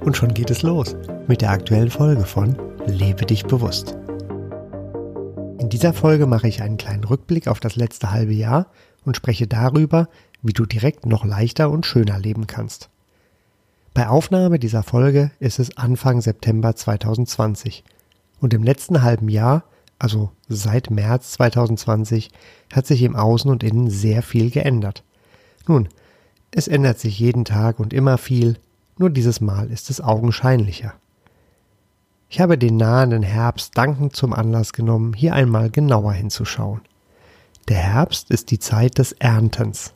Und schon geht es los mit der aktuellen Folge von Lebe dich bewusst. In dieser Folge mache ich einen kleinen Rückblick auf das letzte halbe Jahr und spreche darüber, wie du direkt noch leichter und schöner leben kannst. Bei Aufnahme dieser Folge ist es Anfang September 2020 und im letzten halben Jahr, also seit März 2020, hat sich im Außen und Innen sehr viel geändert. Nun, es ändert sich jeden Tag und immer viel, nur dieses Mal ist es augenscheinlicher. Ich habe den nahenden Herbst dankend zum Anlass genommen, hier einmal genauer hinzuschauen. Der Herbst ist die Zeit des Erntens.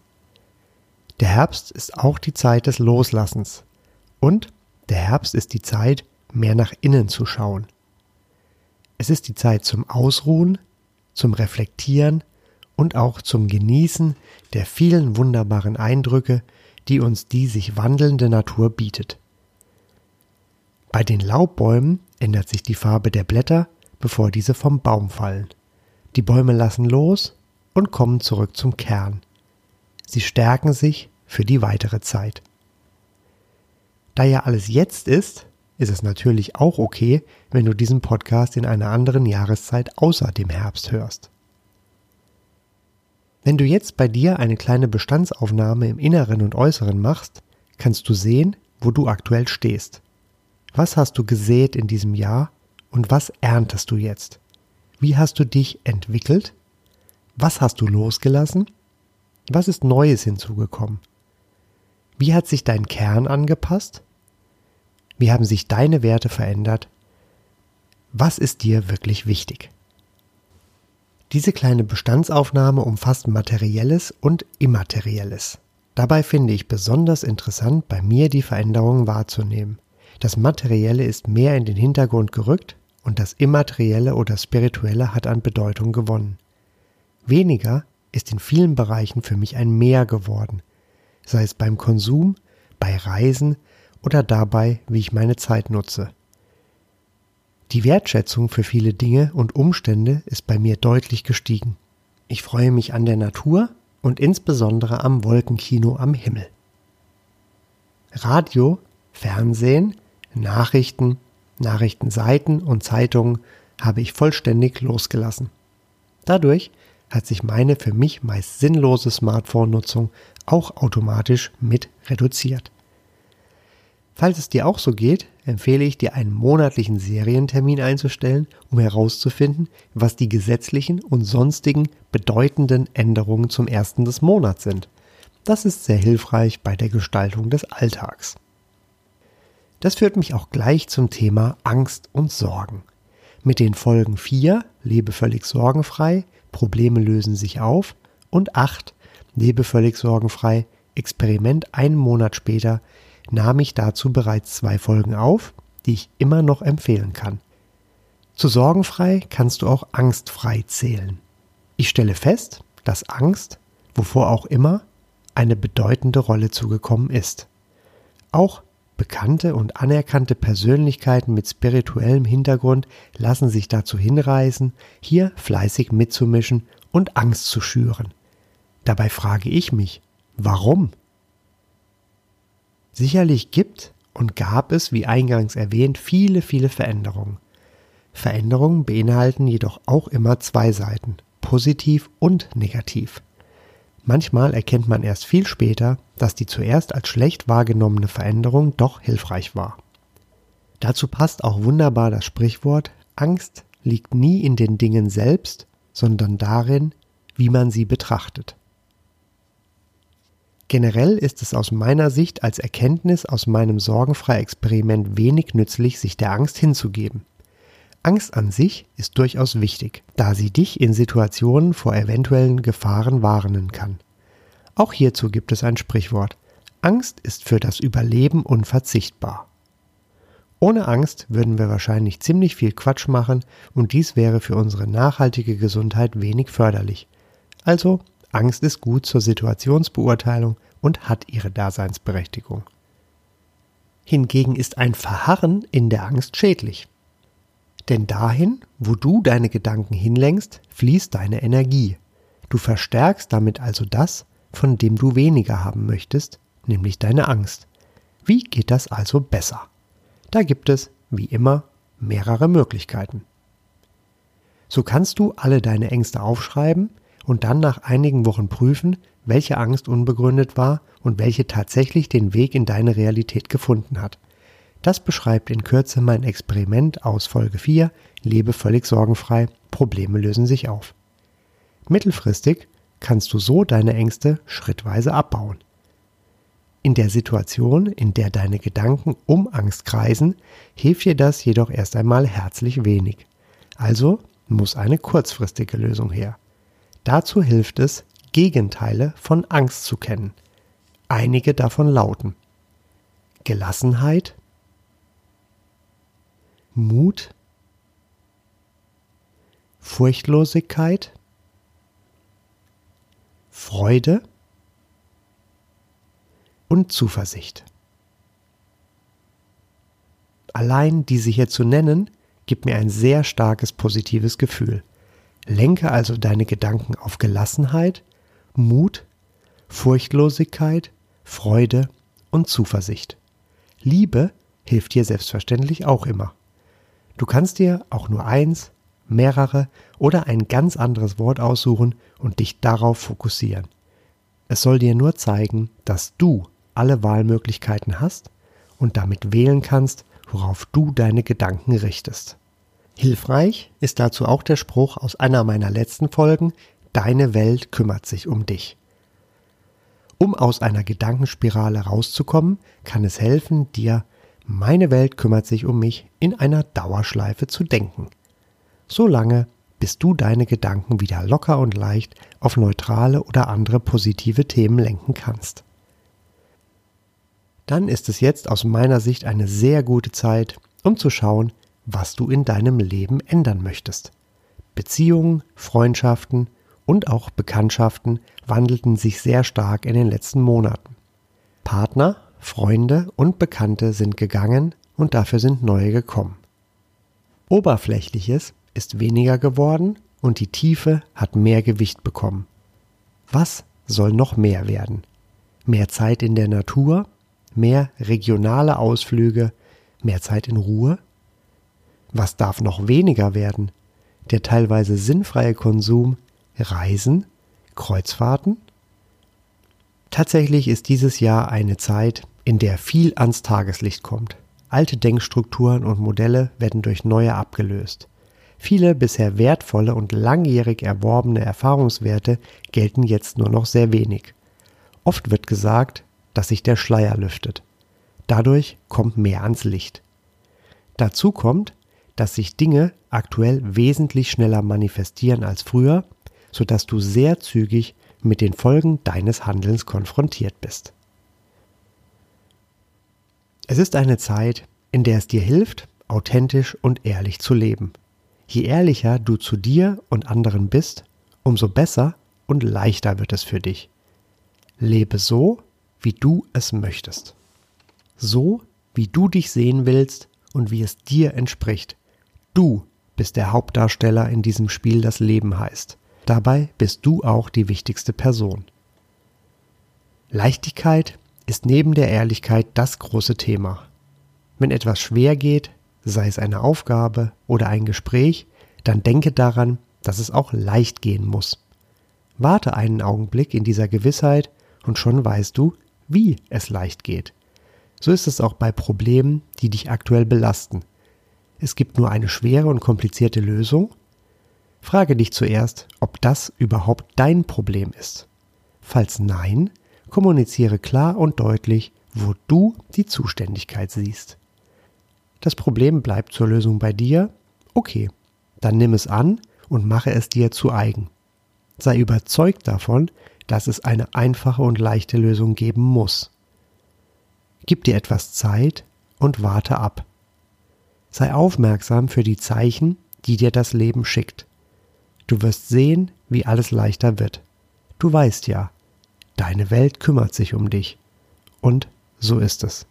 Der Herbst ist auch die Zeit des Loslassens. Und der Herbst ist die Zeit, mehr nach innen zu schauen. Es ist die Zeit zum Ausruhen, zum Reflektieren und auch zum Genießen der vielen wunderbaren Eindrücke, die uns die sich wandelnde Natur bietet. Bei den Laubbäumen ändert sich die Farbe der Blätter, bevor diese vom Baum fallen. Die Bäume lassen los und kommen zurück zum Kern. Sie stärken sich für die weitere Zeit. Da ja alles jetzt ist, ist es natürlich auch okay, wenn du diesen Podcast in einer anderen Jahreszeit außer dem Herbst hörst. Wenn du jetzt bei dir eine kleine Bestandsaufnahme im Inneren und Äußeren machst, kannst du sehen, wo du aktuell stehst. Was hast du gesät in diesem Jahr und was erntest du jetzt? Wie hast du dich entwickelt? Was hast du losgelassen? Was ist Neues hinzugekommen? Wie hat sich dein Kern angepasst? Wie haben sich deine Werte verändert? Was ist dir wirklich wichtig? Diese kleine Bestandsaufnahme umfasst Materielles und Immaterielles. Dabei finde ich besonders interessant, bei mir die Veränderungen wahrzunehmen. Das Materielle ist mehr in den Hintergrund gerückt und das Immaterielle oder Spirituelle hat an Bedeutung gewonnen. Weniger ist in vielen Bereichen für mich ein Mehr geworden, sei es beim Konsum, bei Reisen oder dabei, wie ich meine Zeit nutze. Die Wertschätzung für viele Dinge und Umstände ist bei mir deutlich gestiegen. Ich freue mich an der Natur und insbesondere am Wolkenkino am Himmel. Radio, Fernsehen, Nachrichten, Nachrichtenseiten und Zeitungen habe ich vollständig losgelassen. Dadurch hat sich meine für mich meist sinnlose Smartphone-Nutzung auch automatisch mit reduziert. Falls es dir auch so geht, empfehle ich dir einen monatlichen Serientermin einzustellen, um herauszufinden, was die gesetzlichen und sonstigen bedeutenden Änderungen zum ersten des Monats sind. Das ist sehr hilfreich bei der Gestaltung des Alltags. Das führt mich auch gleich zum Thema Angst und Sorgen. Mit den Folgen 4, lebe völlig sorgenfrei, Probleme lösen sich auf und 8, lebe völlig sorgenfrei, Experiment einen Monat später nahm ich dazu bereits zwei Folgen auf, die ich immer noch empfehlen kann. Zu sorgenfrei kannst du auch angstfrei zählen. Ich stelle fest, dass Angst, wovor auch immer, eine bedeutende Rolle zugekommen ist. Auch bekannte und anerkannte Persönlichkeiten mit spirituellem Hintergrund lassen sich dazu hinreißen, hier fleißig mitzumischen und Angst zu schüren. Dabei frage ich mich, warum? Sicherlich gibt und gab es, wie eingangs erwähnt, viele, viele Veränderungen. Veränderungen beinhalten jedoch auch immer zwei Seiten, positiv und negativ. Manchmal erkennt man erst viel später, dass die zuerst als schlecht wahrgenommene Veränderung doch hilfreich war. Dazu passt auch wunderbar das Sprichwort Angst liegt nie in den Dingen selbst, sondern darin, wie man sie betrachtet. Generell ist es aus meiner Sicht als Erkenntnis aus meinem Sorgenfrei-Experiment wenig nützlich, sich der Angst hinzugeben. Angst an sich ist durchaus wichtig, da sie dich in Situationen vor eventuellen Gefahren warnen kann. Auch hierzu gibt es ein Sprichwort. Angst ist für das Überleben unverzichtbar. Ohne Angst würden wir wahrscheinlich ziemlich viel Quatsch machen und dies wäre für unsere nachhaltige Gesundheit wenig förderlich. Also, Angst ist gut zur Situationsbeurteilung und hat ihre Daseinsberechtigung. Hingegen ist ein Verharren in der Angst schädlich. Denn dahin, wo du deine Gedanken hinlenkst, fließt deine Energie. Du verstärkst damit also das, von dem du weniger haben möchtest, nämlich deine Angst. Wie geht das also besser? Da gibt es, wie immer, mehrere Möglichkeiten. So kannst du alle deine Ängste aufschreiben und dann nach einigen Wochen prüfen, welche Angst unbegründet war und welche tatsächlich den Weg in deine Realität gefunden hat. Das beschreibt in Kürze mein Experiment aus Folge 4 Lebe völlig sorgenfrei, Probleme lösen sich auf. Mittelfristig kannst du so deine Ängste schrittweise abbauen. In der Situation, in der deine Gedanken um Angst kreisen, hilft dir das jedoch erst einmal herzlich wenig. Also muss eine kurzfristige Lösung her. Dazu hilft es, Gegenteile von Angst zu kennen. Einige davon lauten Gelassenheit, Mut, Furchtlosigkeit, Freude und Zuversicht. Allein diese hier zu nennen, gibt mir ein sehr starkes positives Gefühl. Lenke also deine Gedanken auf Gelassenheit, Mut, Furchtlosigkeit, Freude und Zuversicht. Liebe hilft dir selbstverständlich auch immer. Du kannst dir auch nur eins, mehrere oder ein ganz anderes Wort aussuchen und dich darauf fokussieren. Es soll dir nur zeigen, dass du alle Wahlmöglichkeiten hast und damit wählen kannst, worauf du deine Gedanken richtest. Hilfreich ist dazu auch der Spruch aus einer meiner letzten Folgen, Deine Welt kümmert sich um dich. Um aus einer Gedankenspirale rauszukommen, kann es helfen, dir meine Welt kümmert sich um mich in einer Dauerschleife zu denken. So lange, bis du deine Gedanken wieder locker und leicht auf neutrale oder andere positive Themen lenken kannst dann ist es jetzt aus meiner Sicht eine sehr gute Zeit, um zu schauen, was du in deinem Leben ändern möchtest. Beziehungen, Freundschaften und auch Bekanntschaften wandelten sich sehr stark in den letzten Monaten. Partner, Freunde und Bekannte sind gegangen und dafür sind neue gekommen. Oberflächliches ist weniger geworden und die Tiefe hat mehr Gewicht bekommen. Was soll noch mehr werden? Mehr Zeit in der Natur, mehr regionale Ausflüge, mehr Zeit in Ruhe? Was darf noch weniger werden? Der teilweise sinnfreie Konsum, Reisen, Kreuzfahrten? Tatsächlich ist dieses Jahr eine Zeit, in der viel ans Tageslicht kommt. Alte Denkstrukturen und Modelle werden durch neue abgelöst. Viele bisher wertvolle und langjährig erworbene Erfahrungswerte gelten jetzt nur noch sehr wenig. Oft wird gesagt, dass sich der Schleier lüftet. Dadurch kommt mehr ans Licht. Dazu kommt, dass sich Dinge aktuell wesentlich schneller manifestieren als früher, sodass du sehr zügig mit den Folgen deines Handelns konfrontiert bist. Es ist eine Zeit, in der es dir hilft, authentisch und ehrlich zu leben. Je ehrlicher du zu dir und anderen bist, umso besser und leichter wird es für dich. Lebe so, wie du es möchtest. So, wie du dich sehen willst und wie es dir entspricht. Du bist der Hauptdarsteller in diesem Spiel, das Leben heißt. Dabei bist du auch die wichtigste Person. Leichtigkeit ist neben der Ehrlichkeit das große Thema. Wenn etwas schwer geht, sei es eine Aufgabe oder ein Gespräch, dann denke daran, dass es auch leicht gehen muss. Warte einen Augenblick in dieser Gewissheit und schon weißt du, wie es leicht geht. So ist es auch bei Problemen, die dich aktuell belasten. Es gibt nur eine schwere und komplizierte Lösung. Frage dich zuerst, ob das überhaupt dein Problem ist. Falls nein, kommuniziere klar und deutlich, wo du die Zuständigkeit siehst. Das Problem bleibt zur Lösung bei dir? Okay, dann nimm es an und mache es dir zu eigen. Sei überzeugt davon, dass es eine einfache und leichte Lösung geben muss. Gib dir etwas Zeit und warte ab. Sei aufmerksam für die Zeichen, die dir das Leben schickt. Du wirst sehen, wie alles leichter wird. Du weißt ja, deine Welt kümmert sich um dich. Und so ist es.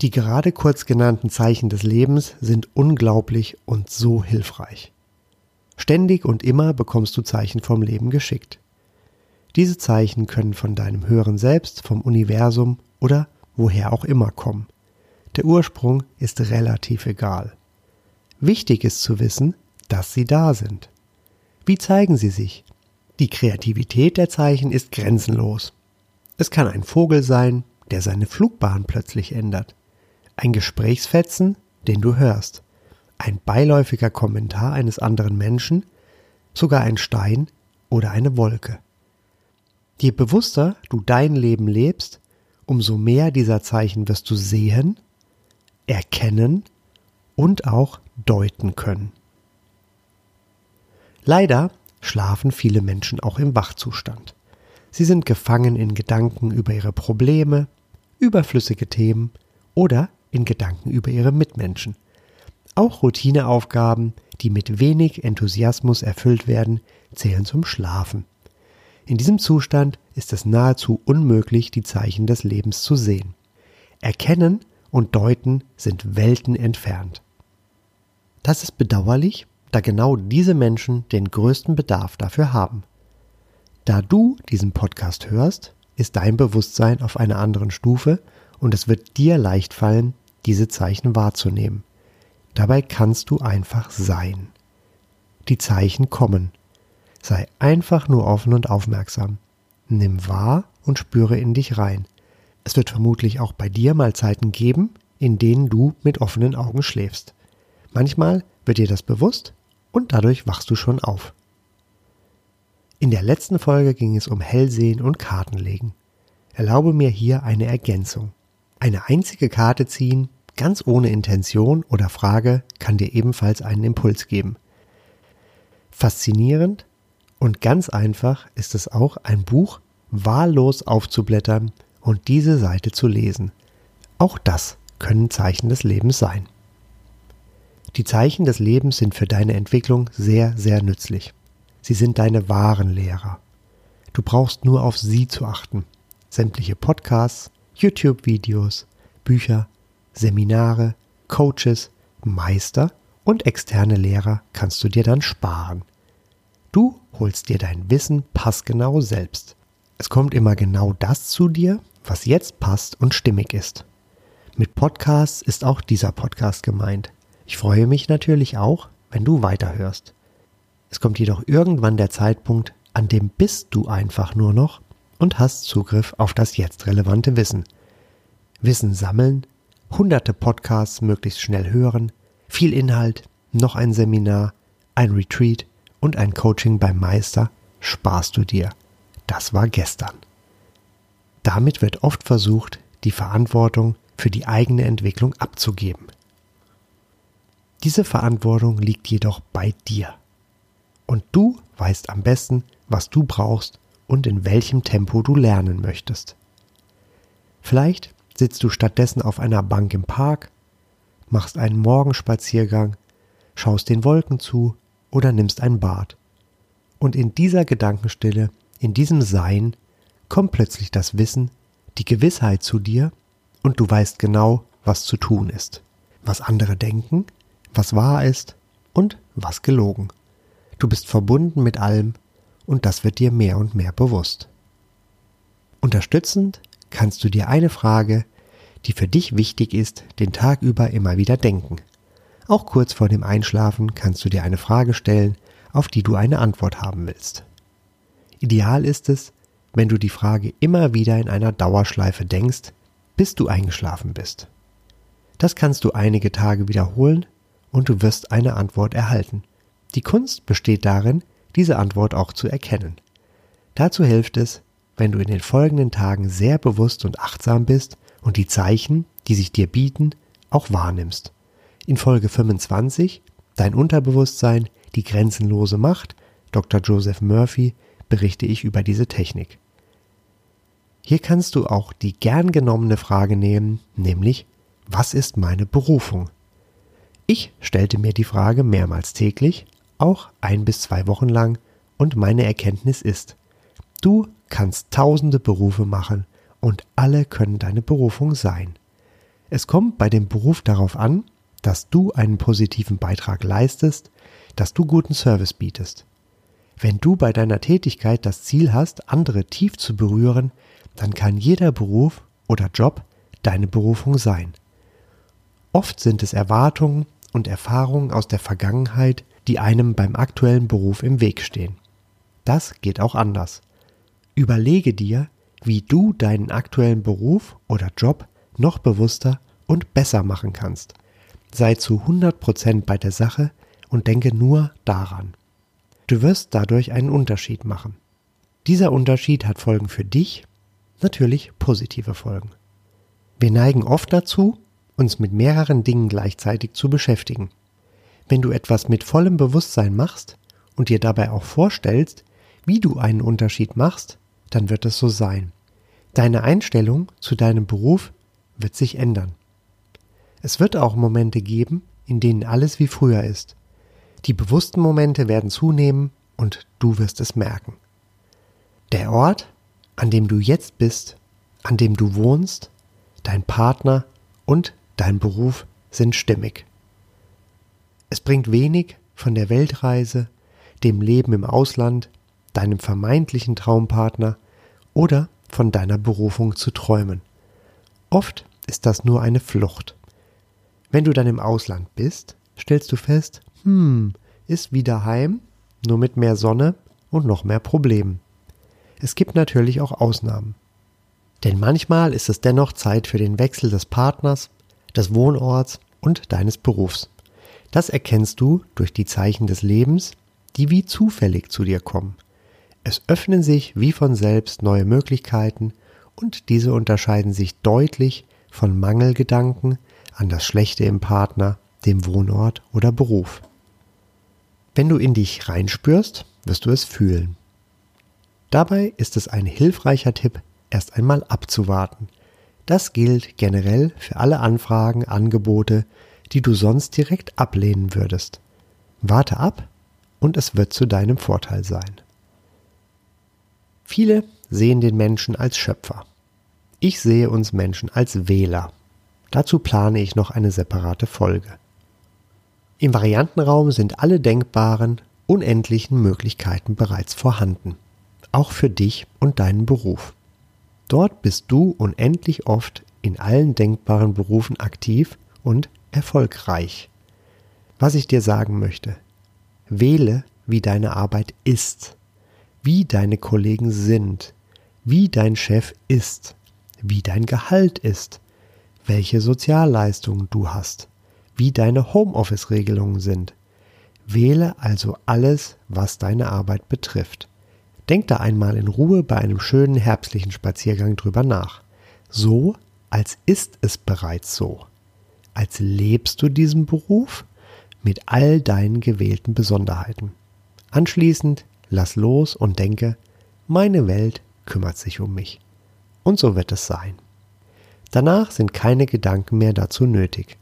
Die gerade kurz genannten Zeichen des Lebens sind unglaublich und so hilfreich. Ständig und immer bekommst du Zeichen vom Leben geschickt. Diese Zeichen können von deinem höheren Selbst, vom Universum oder woher auch immer kommen. Der Ursprung ist relativ egal. Wichtig ist zu wissen, dass sie da sind. Wie zeigen sie sich? Die Kreativität der Zeichen ist grenzenlos. Es kann ein Vogel sein, der seine Flugbahn plötzlich ändert. Ein Gesprächsfetzen, den du hörst. Ein beiläufiger Kommentar eines anderen Menschen, sogar ein Stein oder eine Wolke. Je bewusster du dein Leben lebst, umso mehr dieser Zeichen wirst du sehen erkennen und auch deuten können. Leider schlafen viele Menschen auch im Wachzustand. Sie sind gefangen in Gedanken über ihre Probleme, überflüssige Themen oder in Gedanken über ihre Mitmenschen. Auch Routineaufgaben, die mit wenig Enthusiasmus erfüllt werden, zählen zum Schlafen. In diesem Zustand ist es nahezu unmöglich, die Zeichen des Lebens zu sehen. Erkennen und Deuten sind Welten entfernt. Das ist bedauerlich, da genau diese Menschen den größten Bedarf dafür haben. Da du diesen Podcast hörst, ist dein Bewusstsein auf einer anderen Stufe und es wird dir leicht fallen, diese Zeichen wahrzunehmen. Dabei kannst du einfach sein. Die Zeichen kommen. Sei einfach nur offen und aufmerksam. Nimm wahr und spüre in dich rein. Es wird vermutlich auch bei dir mal Zeiten geben, in denen du mit offenen Augen schläfst. Manchmal wird dir das bewusst und dadurch wachst du schon auf. In der letzten Folge ging es um Hellsehen und Kartenlegen. Erlaube mir hier eine Ergänzung. Eine einzige Karte ziehen, ganz ohne Intention oder Frage, kann dir ebenfalls einen Impuls geben. Faszinierend und ganz einfach ist es auch, ein Buch wahllos aufzublättern und diese Seite zu lesen. Auch das können Zeichen des Lebens sein. Die Zeichen des Lebens sind für deine Entwicklung sehr, sehr nützlich. Sie sind deine wahren Lehrer. Du brauchst nur auf sie zu achten. Sämtliche Podcasts, YouTube-Videos, Bücher, Seminare, Coaches, Meister und externe Lehrer kannst du dir dann sparen. Du holst dir dein Wissen passgenau selbst. Es kommt immer genau das zu dir, was jetzt passt und stimmig ist. Mit Podcasts ist auch dieser Podcast gemeint. Ich freue mich natürlich auch, wenn du weiterhörst. Es kommt jedoch irgendwann der Zeitpunkt, an dem bist du einfach nur noch und hast Zugriff auf das jetzt relevante Wissen. Wissen sammeln, hunderte Podcasts möglichst schnell hören, viel Inhalt, noch ein Seminar, ein Retreat und ein Coaching beim Meister sparst du dir. Das war gestern. Damit wird oft versucht, die Verantwortung für die eigene Entwicklung abzugeben. Diese Verantwortung liegt jedoch bei dir. Und du weißt am besten, was du brauchst und in welchem Tempo du lernen möchtest. Vielleicht sitzt du stattdessen auf einer Bank im Park, machst einen Morgenspaziergang, schaust den Wolken zu oder nimmst ein Bad. Und in dieser Gedankenstille, in diesem Sein, kommt plötzlich das Wissen, die Gewissheit zu dir und du weißt genau, was zu tun ist, was andere denken, was wahr ist und was gelogen. Du bist verbunden mit allem und das wird dir mehr und mehr bewusst. Unterstützend kannst du dir eine Frage, die für dich wichtig ist, den Tag über immer wieder denken. Auch kurz vor dem Einschlafen kannst du dir eine Frage stellen, auf die du eine Antwort haben willst. Ideal ist es, wenn du die Frage immer wieder in einer Dauerschleife denkst, bis du eingeschlafen bist. Das kannst du einige Tage wiederholen und du wirst eine Antwort erhalten. Die Kunst besteht darin, diese Antwort auch zu erkennen. Dazu hilft es, wenn du in den folgenden Tagen sehr bewusst und achtsam bist und die Zeichen, die sich dir bieten, auch wahrnimmst. In Folge 25, Dein Unterbewusstsein, die grenzenlose Macht, Dr. Joseph Murphy, berichte ich über diese Technik. Hier kannst du auch die gern genommene Frage nehmen, nämlich, was ist meine Berufung? Ich stellte mir die Frage mehrmals täglich, auch ein bis zwei Wochen lang, und meine Erkenntnis ist, du kannst tausende Berufe machen und alle können deine Berufung sein. Es kommt bei dem Beruf darauf an, dass du einen positiven Beitrag leistest, dass du guten Service bietest. Wenn du bei deiner Tätigkeit das Ziel hast, andere tief zu berühren, dann kann jeder Beruf oder Job deine Berufung sein. Oft sind es Erwartungen und Erfahrungen aus der Vergangenheit, die einem beim aktuellen Beruf im Weg stehen. Das geht auch anders. Überlege dir, wie du deinen aktuellen Beruf oder Job noch bewusster und besser machen kannst. Sei zu 100% bei der Sache und denke nur daran. Du wirst dadurch einen Unterschied machen. Dieser Unterschied hat Folgen für dich, natürlich positive Folgen. Wir neigen oft dazu, uns mit mehreren Dingen gleichzeitig zu beschäftigen. Wenn du etwas mit vollem Bewusstsein machst und dir dabei auch vorstellst, wie du einen Unterschied machst, dann wird es so sein. Deine Einstellung zu deinem Beruf wird sich ändern. Es wird auch Momente geben, in denen alles wie früher ist. Die bewussten Momente werden zunehmen und du wirst es merken. Der Ort, an dem du jetzt bist, an dem du wohnst, dein Partner und dein Beruf sind stimmig. Es bringt wenig von der Weltreise, dem Leben im Ausland, deinem vermeintlichen Traumpartner oder von deiner Berufung zu träumen. Oft ist das nur eine Flucht. Wenn du dann im Ausland bist, stellst du fest, hm, ist wieder heim, nur mit mehr Sonne und noch mehr Problemen. Es gibt natürlich auch Ausnahmen. Denn manchmal ist es dennoch Zeit für den Wechsel des Partners, des Wohnorts und deines Berufs. Das erkennst du durch die Zeichen des Lebens, die wie zufällig zu dir kommen. Es öffnen sich wie von selbst neue Möglichkeiten und diese unterscheiden sich deutlich von Mangelgedanken an das Schlechte im Partner, dem Wohnort oder Beruf. Wenn du in dich reinspürst, wirst du es fühlen. Dabei ist es ein hilfreicher Tipp, erst einmal abzuwarten. Das gilt generell für alle Anfragen, Angebote, die du sonst direkt ablehnen würdest. Warte ab und es wird zu deinem Vorteil sein. Viele sehen den Menschen als Schöpfer. Ich sehe uns Menschen als Wähler. Dazu plane ich noch eine separate Folge. Im Variantenraum sind alle denkbaren, unendlichen Möglichkeiten bereits vorhanden, auch für dich und deinen Beruf. Dort bist du unendlich oft in allen denkbaren Berufen aktiv und erfolgreich. Was ich dir sagen möchte, wähle, wie deine Arbeit ist, wie deine Kollegen sind, wie dein Chef ist, wie dein Gehalt ist, welche Sozialleistungen du hast, wie deine Homeoffice-Regelungen sind. Wähle also alles, was deine Arbeit betrifft. Denk da einmal in Ruhe bei einem schönen herbstlichen Spaziergang drüber nach. So, als ist es bereits so. Als lebst du diesen Beruf mit all deinen gewählten Besonderheiten. Anschließend lass los und denke, meine Welt kümmert sich um mich. Und so wird es sein. Danach sind keine Gedanken mehr dazu nötig.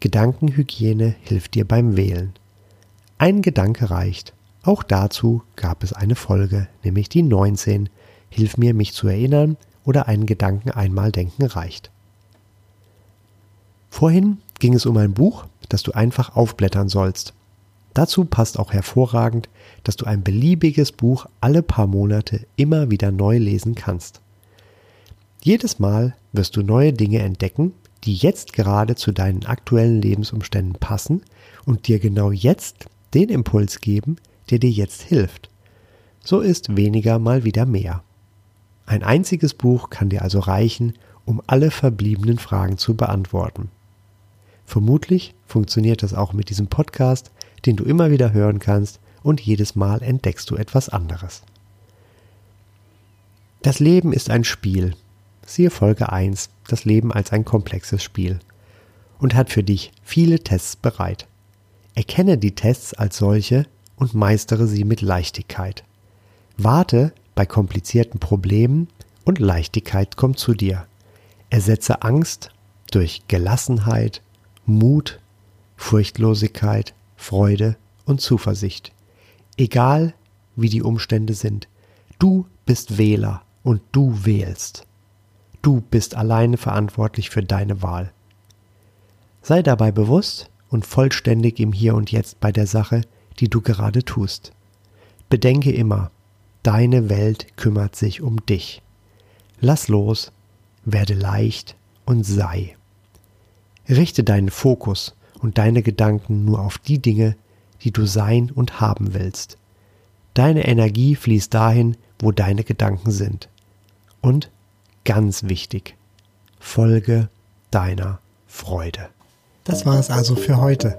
Gedankenhygiene hilft dir beim Wählen. Ein Gedanke reicht. Auch dazu gab es eine Folge, nämlich die 19. Hilf mir, mich zu erinnern oder einen Gedanken einmal denken reicht. Vorhin ging es um ein Buch, das du einfach aufblättern sollst. Dazu passt auch hervorragend, dass du ein beliebiges Buch alle paar Monate immer wieder neu lesen kannst. Jedes Mal wirst du neue Dinge entdecken, die jetzt gerade zu deinen aktuellen Lebensumständen passen und dir genau jetzt den Impuls geben, der dir jetzt hilft. So ist weniger mal wieder mehr. Ein einziges Buch kann dir also reichen, um alle verbliebenen Fragen zu beantworten. Vermutlich funktioniert das auch mit diesem Podcast, den du immer wieder hören kannst und jedes Mal entdeckst du etwas anderes. Das Leben ist ein Spiel. Siehe Folge 1, das Leben als ein komplexes Spiel. Und hat für dich viele Tests bereit. Erkenne die Tests als solche und meistere sie mit Leichtigkeit. Warte bei komplizierten Problemen und Leichtigkeit kommt zu dir. Ersetze Angst durch Gelassenheit, Mut, Furchtlosigkeit, Freude und Zuversicht. Egal wie die Umstände sind, du bist Wähler und du wählst. Du bist alleine verantwortlich für deine Wahl. Sei dabei bewusst und vollständig im Hier und Jetzt bei der Sache, die du gerade tust. Bedenke immer, deine Welt kümmert sich um dich. Lass los, werde leicht und sei. Richte deinen Fokus und deine Gedanken nur auf die Dinge, die du sein und haben willst. Deine Energie fließt dahin, wo deine Gedanken sind. Und ganz wichtig, folge deiner Freude. Das war es also für heute.